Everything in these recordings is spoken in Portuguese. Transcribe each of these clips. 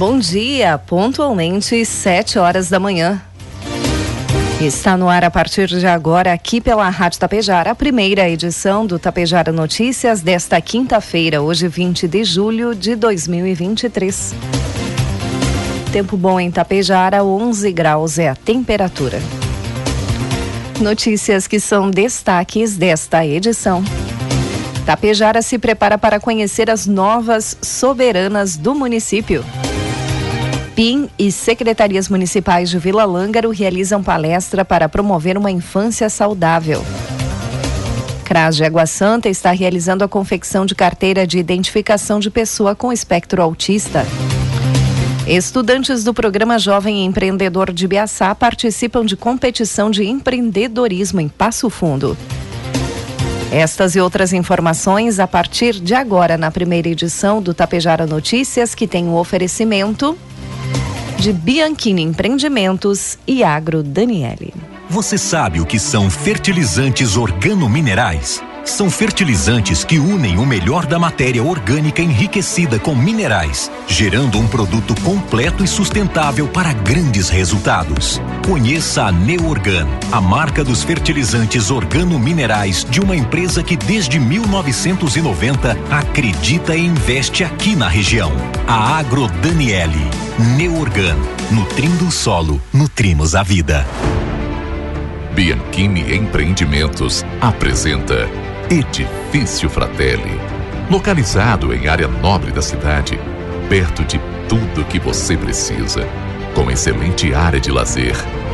Bom dia, pontualmente sete horas da manhã. Está no ar a partir de agora, aqui pela Rádio Tapejara, a primeira edição do Tapejara Notícias desta quinta-feira, hoje 20 de julho de 2023. Tempo bom em Tapejara, 11 graus é a temperatura. Notícias que são destaques desta edição. Tapejara se prepara para conhecer as novas soberanas do município. PIN e secretarias municipais de Vila Lângaro realizam palestra para promover uma infância saudável. CRAS de Água Santa está realizando a confecção de carteira de identificação de pessoa com espectro autista. Estudantes do programa Jovem Empreendedor de Biaçá participam de competição de empreendedorismo em Passo Fundo. Estas e outras informações a partir de agora na primeira edição do Tapejara Notícias, que tem o um oferecimento de Bianchini Empreendimentos e Agro Daniele. Você sabe o que são fertilizantes organominerais? São fertilizantes que unem o melhor da matéria orgânica enriquecida com minerais, gerando um produto completo e sustentável para grandes resultados. Conheça a Neorgan, a marca dos fertilizantes organominerais de uma empresa que desde 1990 acredita e investe aqui na região. A Agro Daniele. Neorgan, nutrindo o solo, nutrimos a vida. Bianchini Empreendimentos apresenta Edifício Fratelli. Localizado em área nobre da cidade, perto de tudo que você precisa, com excelente área de lazer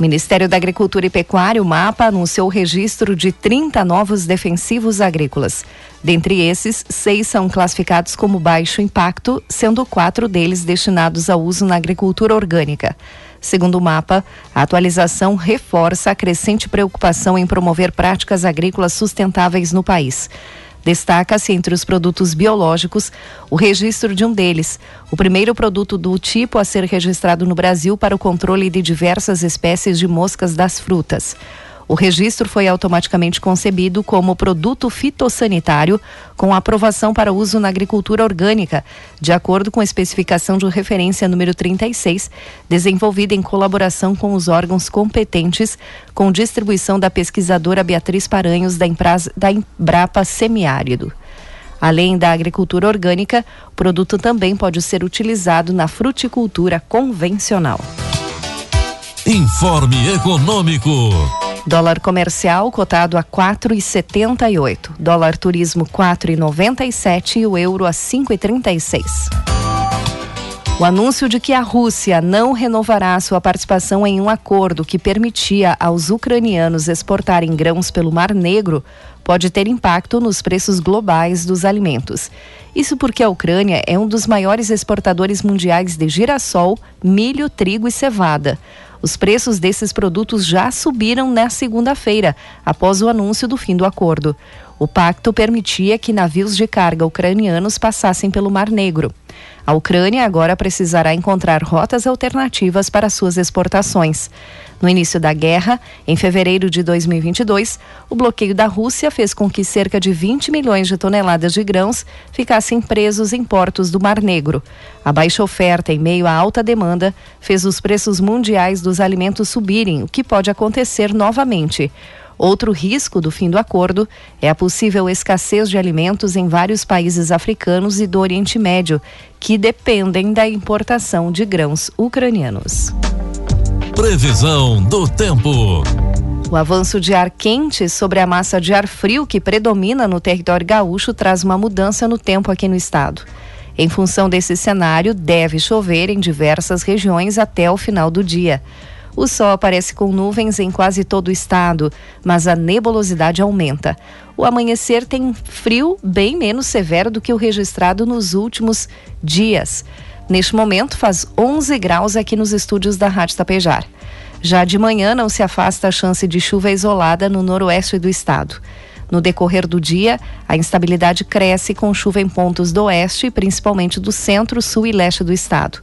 Ministério da Agricultura e Pecuária, o MAPA, anunciou o registro de 30 novos defensivos agrícolas. Dentre esses, seis são classificados como baixo impacto, sendo quatro deles destinados ao uso na agricultura orgânica. Segundo o mapa, a atualização reforça a crescente preocupação em promover práticas agrícolas sustentáveis no país. Destaca-se entre os produtos biológicos o registro de um deles, o primeiro produto do tipo a ser registrado no Brasil para o controle de diversas espécies de moscas das frutas. O registro foi automaticamente concebido como produto fitossanitário com aprovação para uso na agricultura orgânica, de acordo com a especificação de referência número 36, desenvolvida em colaboração com os órgãos competentes, com distribuição da pesquisadora Beatriz Paranhos da, da Embrapa Semiárido. Além da agricultura orgânica, o produto também pode ser utilizado na fruticultura convencional. Informe Econômico. Dólar comercial cotado a 4,78. Dólar turismo 4,97 e o euro a 5,36. O anúncio de que a Rússia não renovará sua participação em um acordo que permitia aos ucranianos exportarem grãos pelo Mar Negro pode ter impacto nos preços globais dos alimentos. Isso porque a Ucrânia é um dos maiores exportadores mundiais de girassol, milho, trigo e cevada. Os preços desses produtos já subiram na segunda-feira, após o anúncio do fim do acordo. O pacto permitia que navios de carga ucranianos passassem pelo Mar Negro. A Ucrânia agora precisará encontrar rotas alternativas para suas exportações. No início da guerra, em fevereiro de 2022, o bloqueio da Rússia fez com que cerca de 20 milhões de toneladas de grãos ficassem presos em portos do Mar Negro. A baixa oferta em meio à alta demanda fez os preços mundiais dos alimentos subirem, o que pode acontecer novamente. Outro risco do fim do acordo é a possível escassez de alimentos em vários países africanos e do Oriente Médio, que dependem da importação de grãos ucranianos. Previsão do tempo. O avanço de ar quente sobre a massa de ar frio que predomina no território gaúcho traz uma mudança no tempo aqui no estado. Em função desse cenário, deve chover em diversas regiões até o final do dia. O sol aparece com nuvens em quase todo o estado, mas a nebulosidade aumenta. O amanhecer tem frio bem menos severo do que o registrado nos últimos dias. Neste momento, faz 11 graus aqui nos estúdios da Rádio Tapejar. Já de manhã, não se afasta a chance de chuva isolada no noroeste do estado. No decorrer do dia, a instabilidade cresce com chuva em pontos do oeste, principalmente do centro, sul e leste do estado.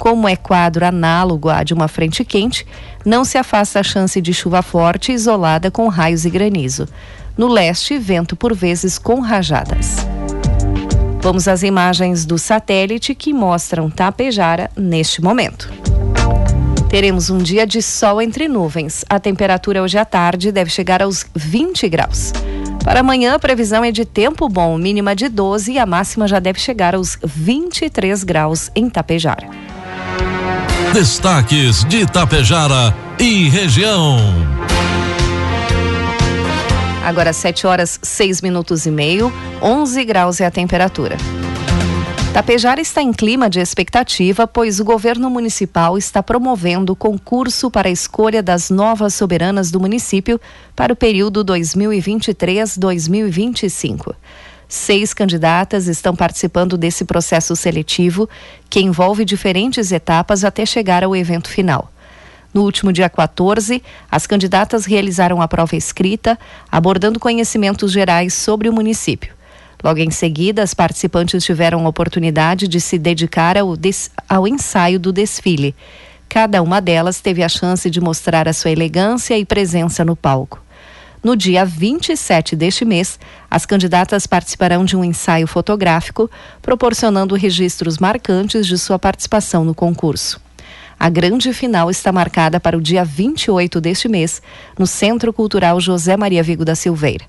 Como é quadro análogo à de uma frente quente, não se afasta a chance de chuva forte isolada com raios e granizo. No leste, vento por vezes com rajadas. Vamos às imagens do satélite que mostram Tapejara neste momento. Teremos um dia de sol entre nuvens. A temperatura hoje à tarde deve chegar aos 20 graus. Para amanhã, a previsão é de tempo bom, mínima de 12 e a máxima já deve chegar aos 23 graus em Tapejara. Destaques de Itapejara e região. Agora 7 horas 6 minutos e meio, 11 graus é a temperatura. Tapejara está em clima de expectativa, pois o governo municipal está promovendo concurso para a escolha das novas soberanas do município para o período 2023-2025. Seis candidatas estão participando desse processo seletivo, que envolve diferentes etapas até chegar ao evento final. No último dia 14, as candidatas realizaram a prova escrita, abordando conhecimentos gerais sobre o município. Logo em seguida, as participantes tiveram a oportunidade de se dedicar ao, ao ensaio do desfile. Cada uma delas teve a chance de mostrar a sua elegância e presença no palco. No dia 27 deste mês, as candidatas participarão de um ensaio fotográfico, proporcionando registros marcantes de sua participação no concurso. A grande final está marcada para o dia 28 deste mês, no Centro Cultural José Maria Vigo da Silveira.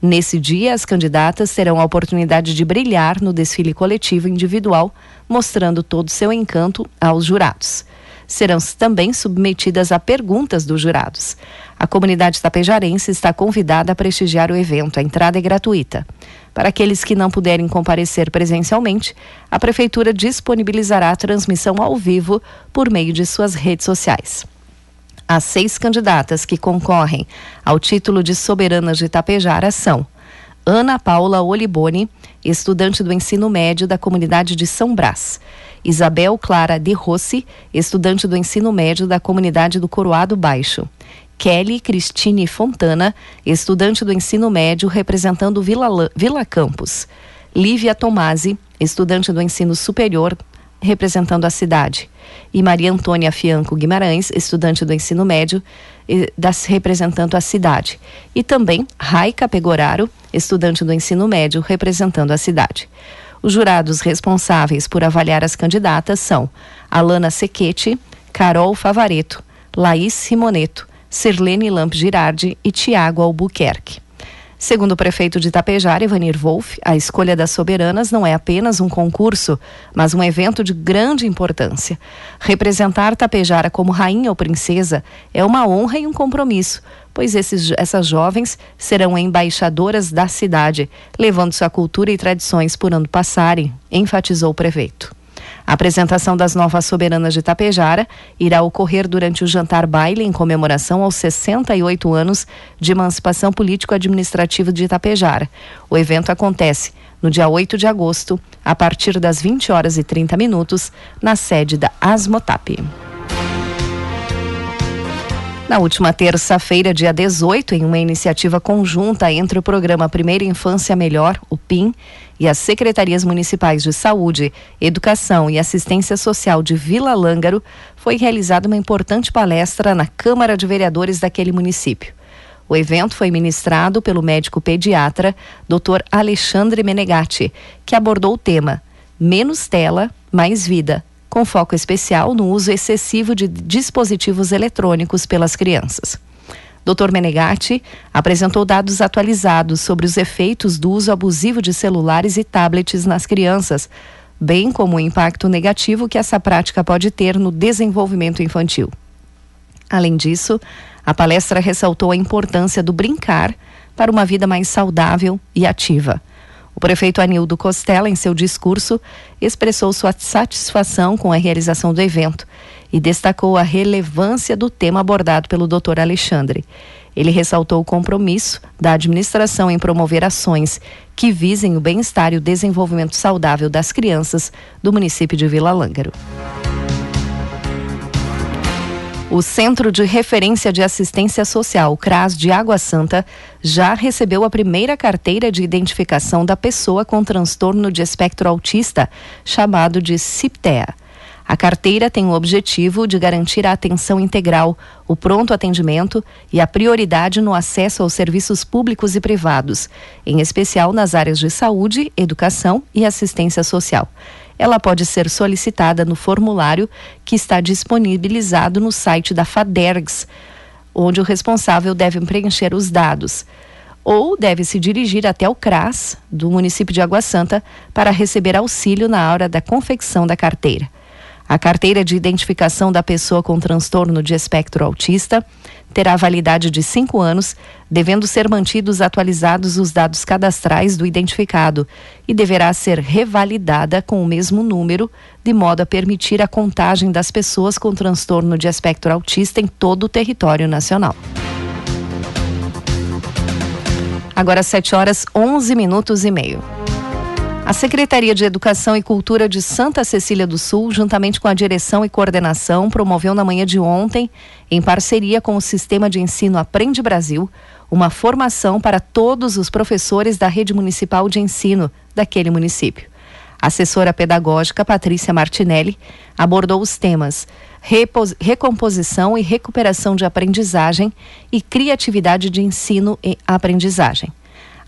Nesse dia, as candidatas terão a oportunidade de brilhar no desfile coletivo individual, mostrando todo seu encanto aos jurados serão também submetidas a perguntas dos jurados. A comunidade tapejarense está convidada a prestigiar o evento. A entrada é gratuita. Para aqueles que não puderem comparecer presencialmente, a Prefeitura disponibilizará a transmissão ao vivo por meio de suas redes sociais. As seis candidatas que concorrem ao título de soberanas de Tapejara são Ana Paula Oliboni, estudante do ensino médio da comunidade de São Brás. Isabel Clara de Rossi, estudante do ensino médio da comunidade do Coroado Baixo. Kelly Cristine Fontana, estudante do ensino médio representando Vila, Vila Campos. Lívia Tomasi, estudante do ensino superior representando a cidade. E Maria Antônia Fianco Guimarães, estudante do ensino médio, das, representando a cidade. E também Raica Pegoraro, estudante do ensino médio, representando a cidade. Os jurados responsáveis por avaliar as candidatas são Alana Sequete, Carol Favareto, Laís Simoneto, Sirlene Lamp Girardi e Tiago Albuquerque. Segundo o prefeito de Itapejara, Ivanir Wolff, a escolha das soberanas não é apenas um concurso, mas um evento de grande importância. Representar Tapejara como rainha ou princesa é uma honra e um compromisso, pois esses, essas jovens serão embaixadoras da cidade, levando sua cultura e tradições por onde passarem, enfatizou o prefeito. A apresentação das novas soberanas de Tapejara irá ocorrer durante o jantar baile em comemoração aos 68 anos de emancipação político-administrativa de Tapejara. O evento acontece no dia 8 de agosto, a partir das 20 horas e 30 minutos, na sede da Asmotap. Na última terça-feira, dia 18, em uma iniciativa conjunta entre o programa Primeira Infância Melhor, o PIM, e as secretarias municipais de saúde, educação e assistência social de Vila Lângaro, foi realizada uma importante palestra na Câmara de Vereadores daquele município. O evento foi ministrado pelo médico pediatra Dr. Alexandre Menegatti, que abordou o tema Menos tela, mais vida com foco especial no uso excessivo de dispositivos eletrônicos pelas crianças. Dr. Menegatti apresentou dados atualizados sobre os efeitos do uso abusivo de celulares e tablets nas crianças, bem como o impacto negativo que essa prática pode ter no desenvolvimento infantil. Além disso, a palestra ressaltou a importância do brincar para uma vida mais saudável e ativa o prefeito Anildo Costela, em seu discurso, expressou sua satisfação com a realização do evento e destacou a relevância do tema abordado pelo Dr. Alexandre. Ele ressaltou o compromisso da administração em promover ações que visem o bem-estar e o desenvolvimento saudável das crianças do município de Vila Lângaro. O Centro de Referência de Assistência Social, CRAS de Água Santa, já recebeu a primeira carteira de identificação da pessoa com transtorno de espectro autista, chamado de CIPTEA. A carteira tem o objetivo de garantir a atenção integral, o pronto atendimento e a prioridade no acesso aos serviços públicos e privados, em especial nas áreas de saúde, educação e assistência social ela pode ser solicitada no formulário que está disponibilizado no site da FADERGS, onde o responsável deve preencher os dados. Ou deve se dirigir até o CRAS, do município de Água Santa, para receber auxílio na hora da confecção da carteira. A carteira de identificação da pessoa com transtorno de espectro autista terá validade de cinco anos, devendo ser mantidos atualizados os dados cadastrais do identificado e deverá ser revalidada com o mesmo número, de modo a permitir a contagem das pessoas com transtorno de espectro autista em todo o território nacional. Agora 7 horas 11 minutos e meio. A Secretaria de Educação e Cultura de Santa Cecília do Sul, juntamente com a direção e coordenação, promoveu na manhã de ontem, em parceria com o Sistema de Ensino Aprende Brasil, uma formação para todos os professores da rede municipal de ensino daquele município. A assessora pedagógica Patrícia Martinelli abordou os temas recomposição e recuperação de aprendizagem e criatividade de ensino e aprendizagem.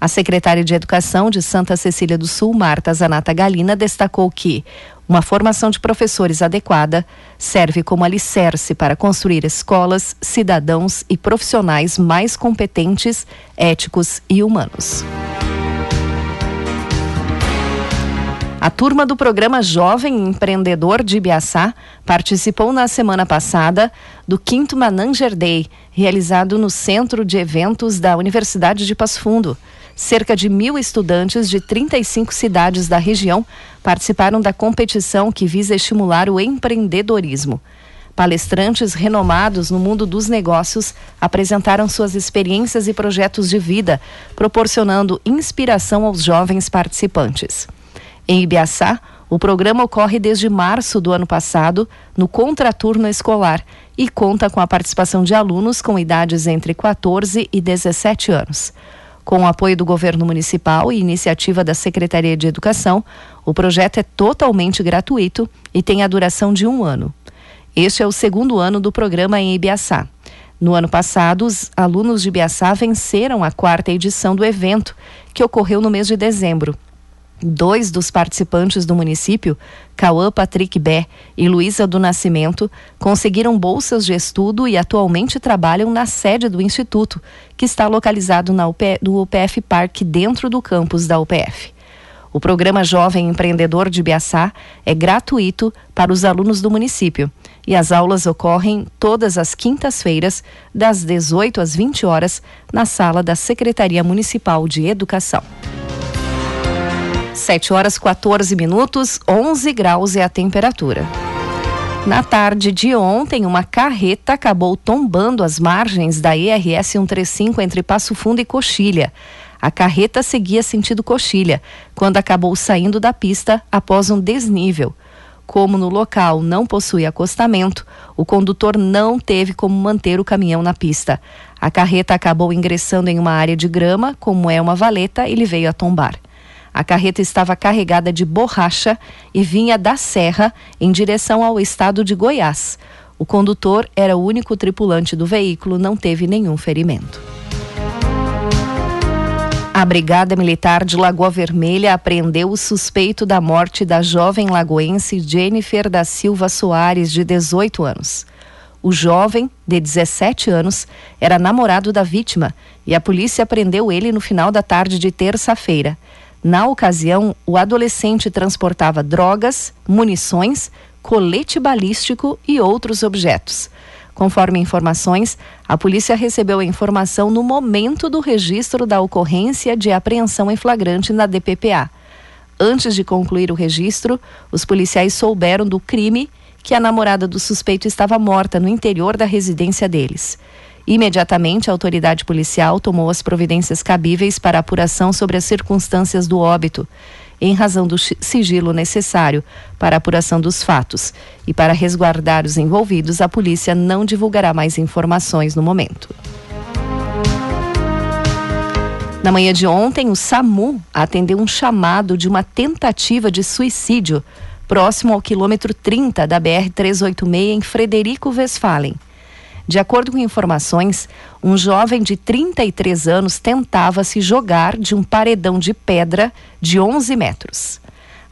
A secretária de Educação de Santa Cecília do Sul, Marta Zanata Galina, destacou que uma formação de professores adequada serve como alicerce para construir escolas, cidadãos e profissionais mais competentes, éticos e humanos. A turma do programa Jovem Empreendedor de Ibiaçá participou na semana passada do 5 Mananger Day, realizado no Centro de Eventos da Universidade de Passo Fundo. Cerca de mil estudantes de 35 cidades da região participaram da competição que visa estimular o empreendedorismo. Palestrantes renomados no mundo dos negócios apresentaram suas experiências e projetos de vida, proporcionando inspiração aos jovens participantes. Em Ibiaçá, o programa ocorre desde março do ano passado, no contraturno escolar, e conta com a participação de alunos com idades entre 14 e 17 anos. Com o apoio do governo municipal e iniciativa da Secretaria de Educação, o projeto é totalmente gratuito e tem a duração de um ano. Este é o segundo ano do programa em Ibiaçá. No ano passado, os alunos de Ibiaçá venceram a quarta edição do evento, que ocorreu no mês de dezembro. Dois dos participantes do município, Cauã Patrick Bé e Luísa do Nascimento, conseguiram bolsas de estudo e atualmente trabalham na sede do Instituto, que está localizado na do UPF Park, dentro do campus da UPF. O programa Jovem Empreendedor de Biaçá é gratuito para os alunos do município e as aulas ocorrem todas as quintas-feiras, das 18 às 20 horas, na sala da Secretaria Municipal de Educação. 7 horas 14 minutos, 11 graus é a temperatura. Na tarde de ontem, uma carreta acabou tombando as margens da IRS 135 entre Passo Fundo e Coxilha. A carreta seguia sentido Coxilha, quando acabou saindo da pista após um desnível. Como no local não possui acostamento, o condutor não teve como manter o caminhão na pista. A carreta acabou ingressando em uma área de grama, como é uma valeta, ele veio a tombar. A carreta estava carregada de borracha e vinha da Serra em direção ao estado de Goiás. O condutor era o único tripulante do veículo, não teve nenhum ferimento. A Brigada Militar de Lagoa Vermelha apreendeu o suspeito da morte da jovem lagoense Jennifer da Silva Soares, de 18 anos. O jovem, de 17 anos, era namorado da vítima e a polícia prendeu ele no final da tarde de terça-feira. Na ocasião, o adolescente transportava drogas, munições, colete balístico e outros objetos. Conforme informações, a polícia recebeu a informação no momento do registro da ocorrência de apreensão em flagrante na DPPA. Antes de concluir o registro, os policiais souberam do crime que a namorada do suspeito estava morta no interior da residência deles. Imediatamente, a autoridade policial tomou as providências cabíveis para apuração sobre as circunstâncias do óbito em razão do sigilo necessário para apuração dos fatos. E para resguardar os envolvidos, a polícia não divulgará mais informações no momento. Na manhã de ontem, o SAMU atendeu um chamado de uma tentativa de suicídio próximo ao quilômetro 30 da BR-386 em Frederico Westphalen. De acordo com informações, um jovem de 33 anos tentava se jogar de um paredão de pedra de 11 metros.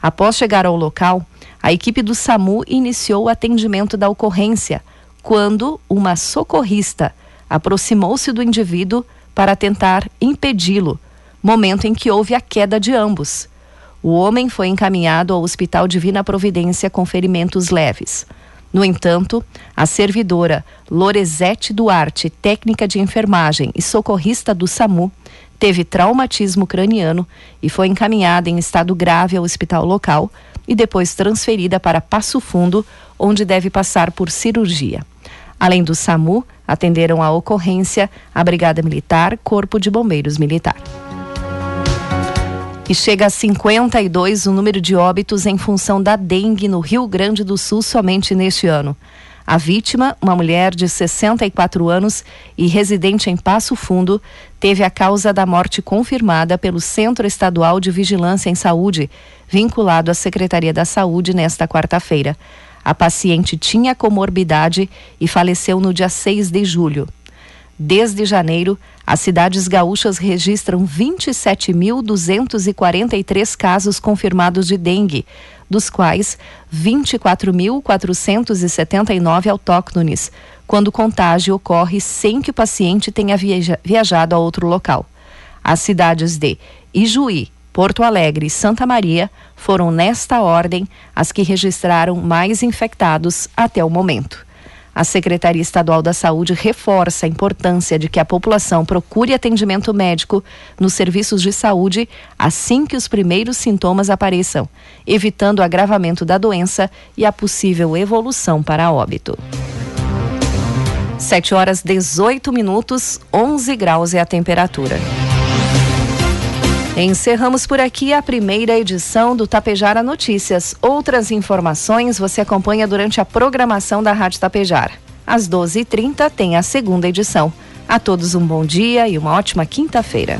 Após chegar ao local, a equipe do SAMU iniciou o atendimento da ocorrência, quando uma socorrista aproximou-se do indivíduo para tentar impedi-lo, momento em que houve a queda de ambos. O homem foi encaminhado ao Hospital Divina Providência com ferimentos leves. No entanto, a servidora Loresete Duarte, técnica de enfermagem e socorrista do SAMU, teve traumatismo craniano e foi encaminhada em estado grave ao hospital local e depois transferida para Passo Fundo, onde deve passar por cirurgia. Além do SAMU, atenderam a ocorrência a Brigada Militar, Corpo de Bombeiros Militar. E chega a 52 o número de óbitos em função da dengue no Rio Grande do Sul somente neste ano. A vítima, uma mulher de 64 anos e residente em Passo Fundo, teve a causa da morte confirmada pelo Centro Estadual de Vigilância em Saúde, vinculado à Secretaria da Saúde nesta quarta-feira. A paciente tinha comorbidade e faleceu no dia 6 de julho. Desde janeiro, as cidades gaúchas registram 27.243 casos confirmados de dengue, dos quais 24.479 autóctones, quando o contágio ocorre sem que o paciente tenha viajado a outro local. As cidades de Ijuí, Porto Alegre e Santa Maria foram, nesta ordem, as que registraram mais infectados até o momento. A Secretaria Estadual da Saúde reforça a importância de que a população procure atendimento médico nos serviços de saúde assim que os primeiros sintomas apareçam, evitando o agravamento da doença e a possível evolução para óbito. 7 horas 18 minutos, 11 graus é a temperatura. Encerramos por aqui a primeira edição do Tapejara Notícias. Outras informações você acompanha durante a programação da Rádio Tapejara. Às 12h30 tem a segunda edição. A todos um bom dia e uma ótima quinta-feira.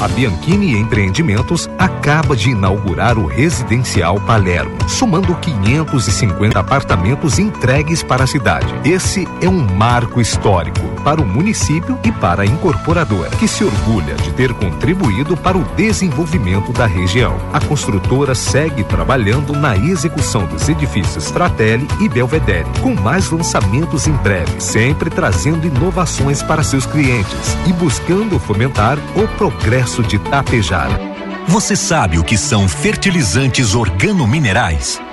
A Bianchini Empreendimentos acaba de inaugurar o Residencial Palermo, somando 550 apartamentos entregues para a cidade. Esse é um marco histórico para o município e para a incorporadora, que se orgulha de ter contribuído para o desenvolvimento da região. A construtora segue trabalhando na execução dos edifícios Fratelli e Belvedere, com mais lançamentos em breve, sempre trazendo inovações para seus clientes e buscando fomentar o progresso de Tapejara. Você sabe o que são fertilizantes organominerais?